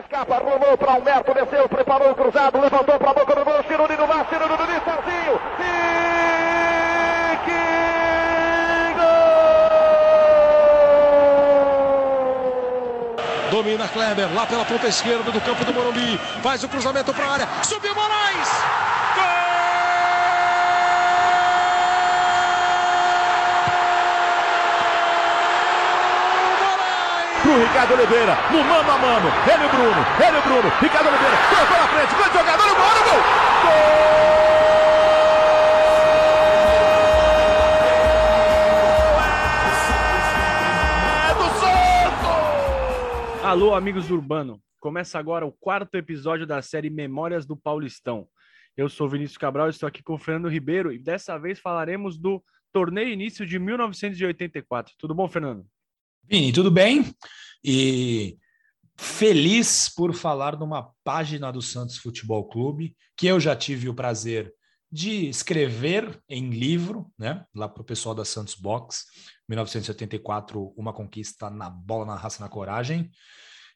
escapa, rolou para Alberto, desceu, preparou o cruzado, levantou para a boca do gol, Ciruri no mar, Ciruri no Serginho. E que gol! Domina Kleber, lá pela ponta esquerda do campo do Morumbi, faz o cruzamento para a área, subiu Moraes! Pro Ricardo Oliveira, no mano a mano, ele o Bruno, ele o Bruno, Ricardo Oliveira, colocou na frente, grande jogador, o gol, gol! Gol! Alô, amigos do Urbano. Começa agora o quarto episódio da série Memórias do Paulistão. Eu sou Vinícius Cabral, estou aqui com o Fernando Ribeiro e dessa vez falaremos do torneio início de 1984. Tudo bom, Fernando? Vini, tudo bem? E feliz por falar numa página do Santos Futebol Clube que eu já tive o prazer de escrever em livro, né? Lá para o pessoal da Santos Box, 1984, uma conquista na bola, na raça, na coragem.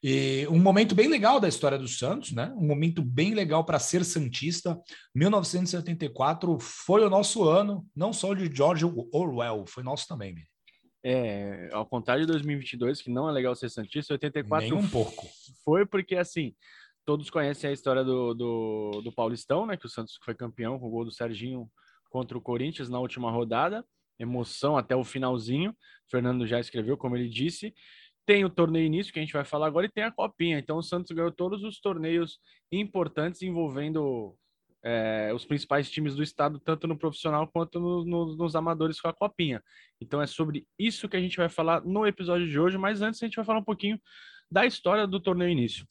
E um momento bem legal da história do Santos, né? Um momento bem legal para ser santista. 1974 foi o nosso ano, não só de George Orwell, foi nosso também. É, ao contrário de 2022, que não é legal ser Santista, 84 Nem um pouco. foi porque, assim, todos conhecem a história do, do, do, Paulistão, né? Que o Santos foi campeão com o gol do Serginho contra o Corinthians na última rodada. Emoção até o finalzinho. O Fernando já escreveu, como ele disse. Tem o torneio início, que a gente vai falar agora, e tem a Copinha. Então, o Santos ganhou todos os torneios importantes envolvendo é, os principais times do estado, tanto no profissional quanto no, no, nos amadores com a Copinha. Então é sobre isso que a gente vai falar no episódio de hoje, mas antes a gente vai falar um pouquinho da história do torneio início.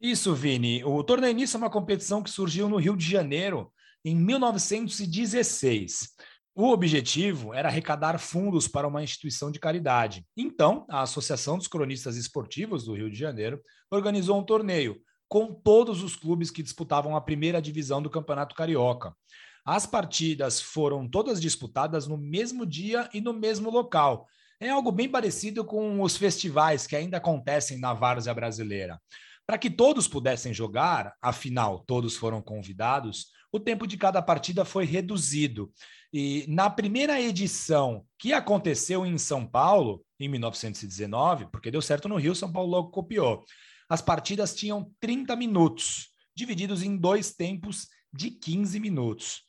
Isso, Vini. O torneio início é uma competição que surgiu no Rio de Janeiro em 1916. O objetivo era arrecadar fundos para uma instituição de caridade. Então, a Associação dos Cronistas Esportivos do Rio de Janeiro organizou um torneio com todos os clubes que disputavam a primeira divisão do Campeonato Carioca. As partidas foram todas disputadas no mesmo dia e no mesmo local. É algo bem parecido com os festivais que ainda acontecem na várzea brasileira. Para que todos pudessem jogar, afinal, todos foram convidados, o tempo de cada partida foi reduzido. E na primeira edição, que aconteceu em São Paulo, em 1919, porque deu certo no Rio, São Paulo logo copiou. As partidas tinham 30 minutos, divididos em dois tempos de 15 minutos.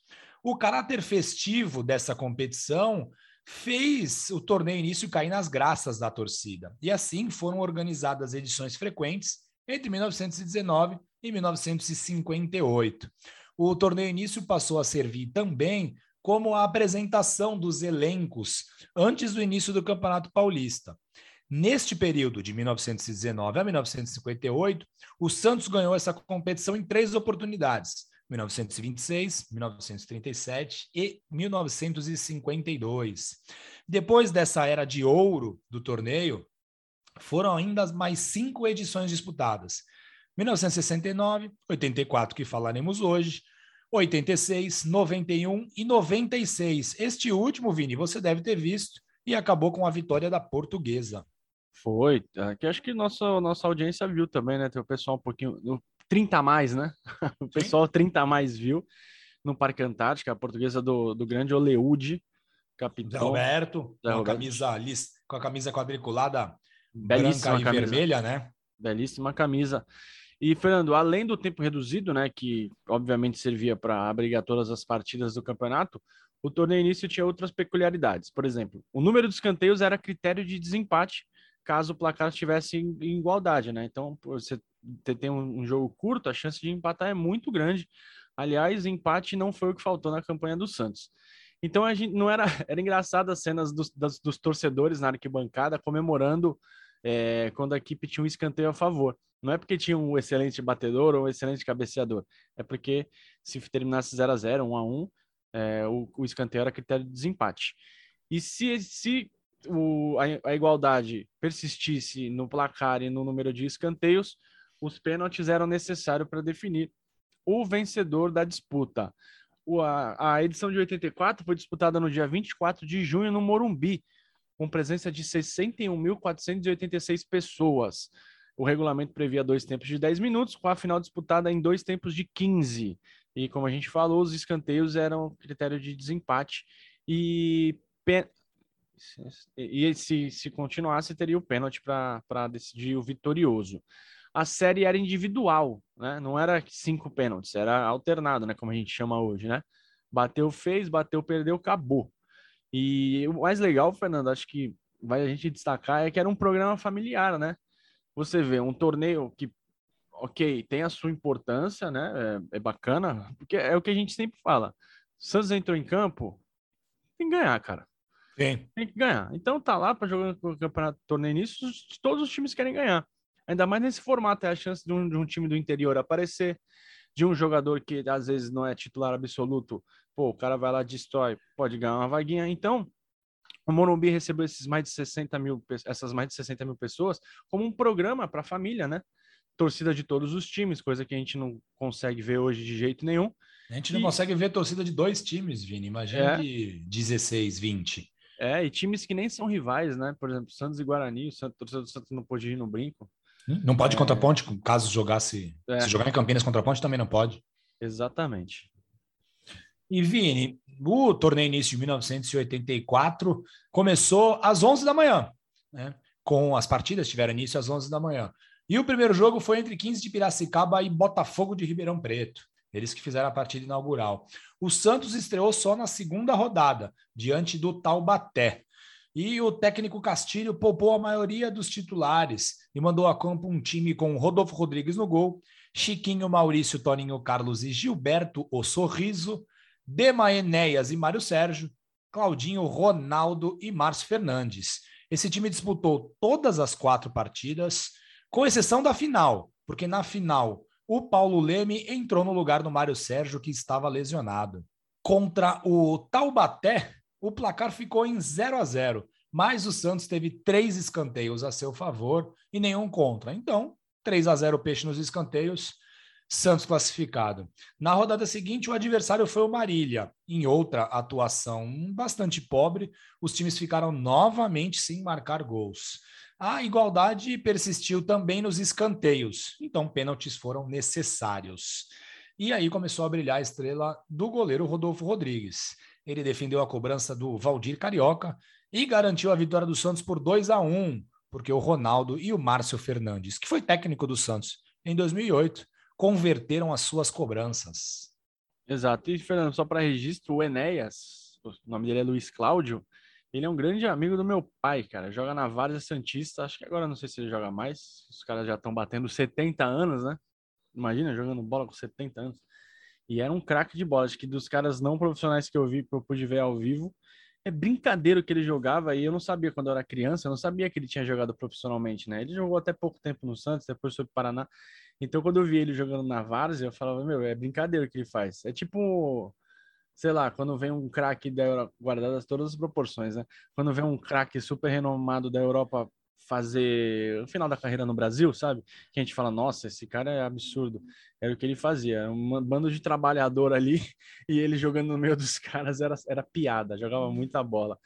O caráter festivo dessa competição fez o torneio início cair nas graças da torcida. E assim foram organizadas edições frequentes entre 1919 e 1958. O torneio início passou a servir também como a apresentação dos elencos antes do início do Campeonato Paulista. Neste período, de 1919 a 1958, o Santos ganhou essa competição em três oportunidades: 1926, 1937 e 1952. Depois dessa era de ouro do torneio, foram ainda mais cinco edições disputadas: 1969, 84, que falaremos hoje, 86, 91 e 96. Este último, Vini, você deve ter visto e acabou com a vitória da Portuguesa. Foi, que acho que nossa, nossa audiência viu também, né? Tem o pessoal um pouquinho, 30 a mais, né? O pessoal Sim. 30 a mais viu no Parque Antártica, a portuguesa do, do grande Oleude, capitão. Roberto, com, A camisa, com a camisa quadriculada Belíssima branca e camisa. vermelha, né? Belíssima camisa. E, Fernando, além do tempo reduzido, né, que obviamente servia para abrigar todas as partidas do campeonato, o torneio início tinha outras peculiaridades. Por exemplo, o número de escanteios era critério de desempate caso o placar estivesse em, igualdade, né? Então, você tem um, um, jogo curto, a chance de empatar é muito grande. Aliás, empate não foi o que faltou na campanha do Santos. Então a gente não era era engraçado as cenas dos, das, dos torcedores na arquibancada comemorando é, quando a equipe tinha um escanteio a favor. Não é porque tinha um excelente batedor ou um excelente cabeceador, é porque se terminasse 0 a 0 1 a 1 é, o, o escanteio era critério de desempate. E se, se o, a, a, igualdade persistisse no placar e no número de escanteios, os pênaltis eram necessários para definir o vencedor da disputa. O, a, a edição de 84 foi disputada no dia 24 de junho no Morumbi, com presença de 61.486 pessoas. O regulamento previa dois tempos de 10 minutos, com a final disputada em dois tempos de 15. E como a gente falou, os escanteios eram critério de desempate. E, e se, se continuasse, teria o pênalti para decidir o vitorioso. A série era individual, né? Não era cinco pênaltis, era alternado, né? Como a gente chama hoje, né? Bateu, fez, bateu, perdeu, acabou. E o mais legal, Fernando, acho que vai a gente destacar é que era um programa familiar, né? Você vê um torneio que, ok, tem a sua importância, né? É, é bacana, porque é o que a gente sempre fala. Santos entrou em campo, tem que ganhar, cara. Sim. Tem que ganhar. Então tá lá para jogar o campeonato torneio início, todos os times querem ganhar. Ainda mais nesse formato, é a chance de um, de um time do interior aparecer, de um jogador que às vezes não é titular absoluto, pô, o cara vai lá, destrói, pode ganhar uma vaguinha. Então, o Morumbi recebeu esses mais de 60 mil, essas mais de 60 mil pessoas como um programa para a família, né? Torcida de todos os times, coisa que a gente não consegue ver hoje de jeito nenhum. A gente não e... consegue ver torcida de dois times, Vini. Imagina é. de 16, 20. É, e times que nem são rivais, né? Por exemplo, Santos e Guarani, o Santos, torcida do Santos não pôde ir no brinco. Não pode é... contra a ponte, caso jogasse. É. Se jogar em Campinas contra a ponte, também não pode. Exatamente. E Vini, o torneio início de 1984 começou às 11 da manhã, né? Com as partidas tiveram início às 11 da manhã. E o primeiro jogo foi entre 15 de Piracicaba e Botafogo de Ribeirão Preto. Eles que fizeram a partida inaugural. O Santos estreou só na segunda rodada, diante do Taubaté. E o técnico Castilho poupou a maioria dos titulares e mandou a campo um time com Rodolfo Rodrigues no gol, Chiquinho, Maurício, Toninho, Carlos e Gilberto, o Sorriso, Dema Enéas e Mário Sérgio, Claudinho, Ronaldo e Márcio Fernandes. Esse time disputou todas as quatro partidas, com exceção da final, porque na final o Paulo Leme entrou no lugar do Mário Sérgio, que estava lesionado. Contra o Taubaté, o placar ficou em 0 a 0 mas o Santos teve três escanteios a seu favor e nenhum contra. Então, 3 a 0 peixe nos escanteios. Santos classificado. Na rodada seguinte, o adversário foi o Marília. Em outra atuação bastante pobre, os times ficaram novamente sem marcar gols. A igualdade persistiu também nos escanteios, então pênaltis foram necessários. E aí começou a brilhar a estrela do goleiro Rodolfo Rodrigues. Ele defendeu a cobrança do Valdir Carioca e garantiu a vitória do Santos por 2 a 1, porque o Ronaldo e o Márcio Fernandes, que foi técnico do Santos em 2008, converteram as suas cobranças. Exato. E, Fernando, só para registro, o Enéas, o nome dele é Luiz Cláudio, ele é um grande amigo do meu pai, cara. Joga na Várzea Santista. Acho que agora não sei se ele joga mais. Os caras já estão batendo 70 anos, né? Imagina jogando bola com 70 anos. E era um craque de bola. Acho que dos caras não profissionais que eu vi, que eu pude ver ao vivo, é brincadeira que ele jogava. E eu não sabia quando eu era criança, eu não sabia que ele tinha jogado profissionalmente, né? Ele jogou até pouco tempo no Santos, depois foi pro Paraná. Então, quando eu vi ele jogando na Várzea, eu falava, meu, é brincadeira que ele faz. É tipo, sei lá, quando vem um craque da Europa, guardadas todas as proporções, né? Quando vem um craque super renomado da Europa fazer o final da carreira no Brasil, sabe? Que a gente fala, nossa, esse cara é absurdo. Era o que ele fazia, um bando de trabalhador ali e ele jogando no meio dos caras era, era piada, jogava muita bola.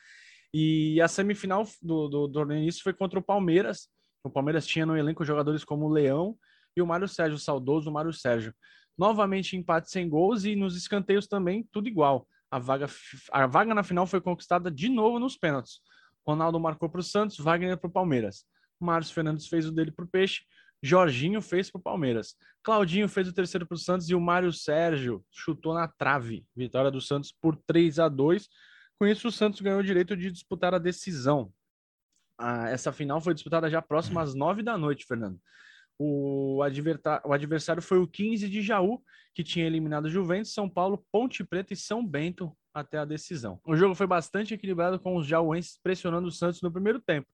E a semifinal do, do, do início foi contra o Palmeiras. O Palmeiras tinha no elenco jogadores como o Leão, e o Mário Sérgio, o saudoso Mário Sérgio. Novamente empate sem gols e nos escanteios também tudo igual. A vaga, a vaga na final foi conquistada de novo nos pênaltis. Ronaldo marcou para o Santos, Wagner para o Palmeiras. Márcio Fernandes fez o dele para o Peixe, Jorginho fez para o Palmeiras. Claudinho fez o terceiro para o Santos e o Mário Sérgio chutou na trave. Vitória do Santos por 3 a 2. Com isso, o Santos ganhou o direito de disputar a decisão. Ah, essa final foi disputada já próxima às nove da noite, Fernando. O, o adversário foi o 15 de Jaú, que tinha eliminado Juventus, São Paulo, Ponte Preta e São Bento até a decisão. O jogo foi bastante equilibrado com os jauenses pressionando o Santos no primeiro tempo.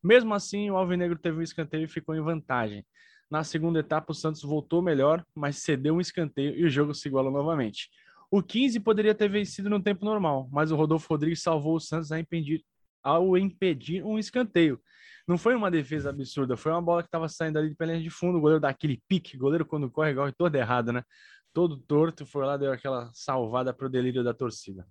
Mesmo assim, o Alvinegro teve um escanteio e ficou em vantagem. Na segunda etapa, o Santos voltou melhor, mas cedeu um escanteio e o jogo se igualou novamente. O 15 poderia ter vencido no tempo normal, mas o Rodolfo Rodrigues salvou o Santos impedir, ao impedir um escanteio. Não foi uma defesa absurda, foi uma bola que estava saindo ali de pé de fundo, o goleiro dá aquele pique, o goleiro quando corre, corre todo errado, né? Todo torto, foi lá, deu aquela salvada para o delírio da torcida.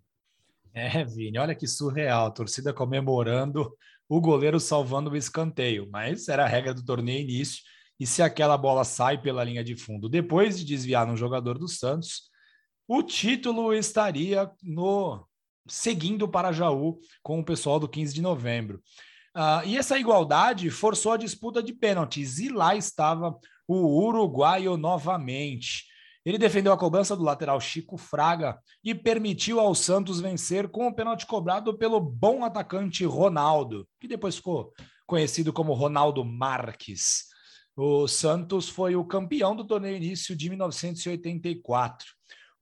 É, Vini, olha que surreal, a torcida comemorando o goleiro salvando o escanteio, mas era a regra do torneio início E se aquela bola sai pela linha de fundo depois de desviar no jogador do Santos, o título estaria no seguindo para Jaú com o pessoal do 15 de novembro. Uh, e essa igualdade forçou a disputa de pênaltis, e lá estava o uruguaio novamente. Ele defendeu a cobrança do lateral Chico Fraga e permitiu ao Santos vencer com o pênalti cobrado pelo bom atacante Ronaldo, que depois ficou conhecido como Ronaldo Marques. O Santos foi o campeão do torneio início de 1984.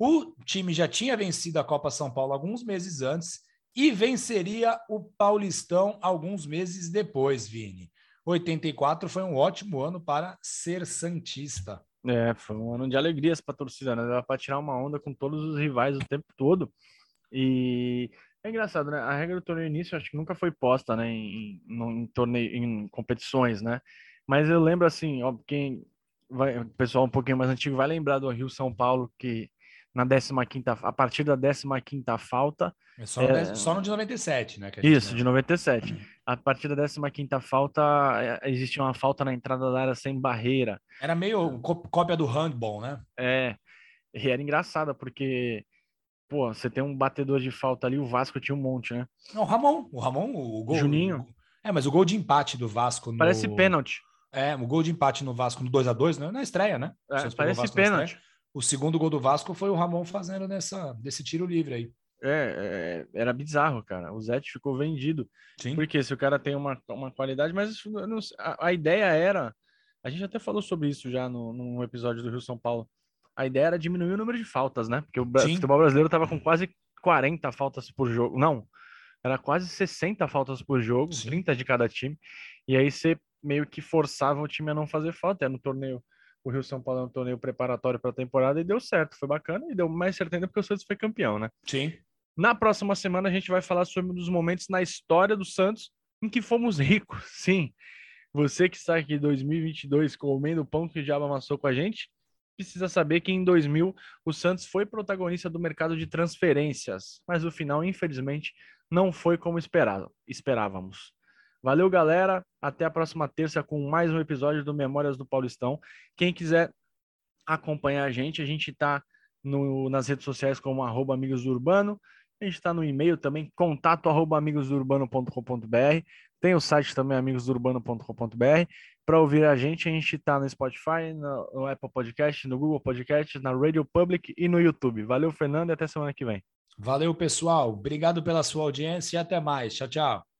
O time já tinha vencido a Copa São Paulo alguns meses antes e venceria o Paulistão alguns meses depois, Vini. 84 foi um ótimo ano para ser Santista. É, foi um ano de alegrias para a torcida, né? Dava para tirar uma onda com todos os rivais o tempo todo. E é engraçado, né? A regra do torneio início acho que nunca foi posta, né? Em, em, torneio, em competições, né? Mas eu lembro assim, ó, quem vai, o pessoal um pouquinho mais antigo vai lembrar do Rio São Paulo que na 15 a partir da 15 falta. É só, no, é, só no de 97, né? isso, de 97. A partir da 15 falta, é, existia uma falta na entrada da área sem barreira. Era meio cópia do handball, né? É. E era engraçada, porque, pô, você tem um batedor de falta ali, o Vasco tinha um monte, né? Não, o Ramon, o Ramon, o gol. Juninho. É, mas o gol de empate do Vasco no... Parece pênalti. É, o gol de empate no Vasco no 2 a 2 né? Na estreia, né? É, parece pênalti. O segundo gol do Vasco foi o Ramon fazendo nessa, desse tiro livre aí. É, é, era bizarro, cara. O Zete ficou vendido. Sim. Porque se o cara tem uma, uma qualidade, mas a, a, ideia era. A gente até falou sobre isso já no, num episódio do Rio São Paulo. A ideia era diminuir o número de faltas, né? Porque o Sim. futebol brasileiro tava com quase 40 faltas por jogo. Não, era quase 60 faltas por jogo, Sim. 30 de cada time. E aí você meio que forçava o time a não fazer falta. Era no torneio o Rio São Paulo é um torneio preparatório para a temporada e deu certo, foi bacana e deu mais certo ainda porque o Santos foi campeão, né? Sim. Na próxima semana a gente vai falar sobre um dos momentos na história do Santos em que fomos ricos. Sim, você que está aqui em 2022 comendo o pão que o diabo amassou com a gente, precisa saber que em 2000 o Santos foi protagonista do mercado de transferências, mas o final, infelizmente, não foi como esperado, esperávamos. Valeu, galera. Até a próxima terça com mais um episódio do Memórias do Paulistão. Quem quiser acompanhar a gente, a gente está nas redes sociais como arroba Amigos Urbano. A gente está no e-mail também, contato arroba amigosdourbano.com.br. Tem o site também, amigosdourbano.com.br. Para ouvir a gente, a gente está no Spotify, no, no, Apple Podcast, no Google Podcast, na Radio Public e no YouTube. Valeu, Fernando, e até semana que vem. Valeu, pessoal. Obrigado pela sua audiência e até mais. Tchau, tchau.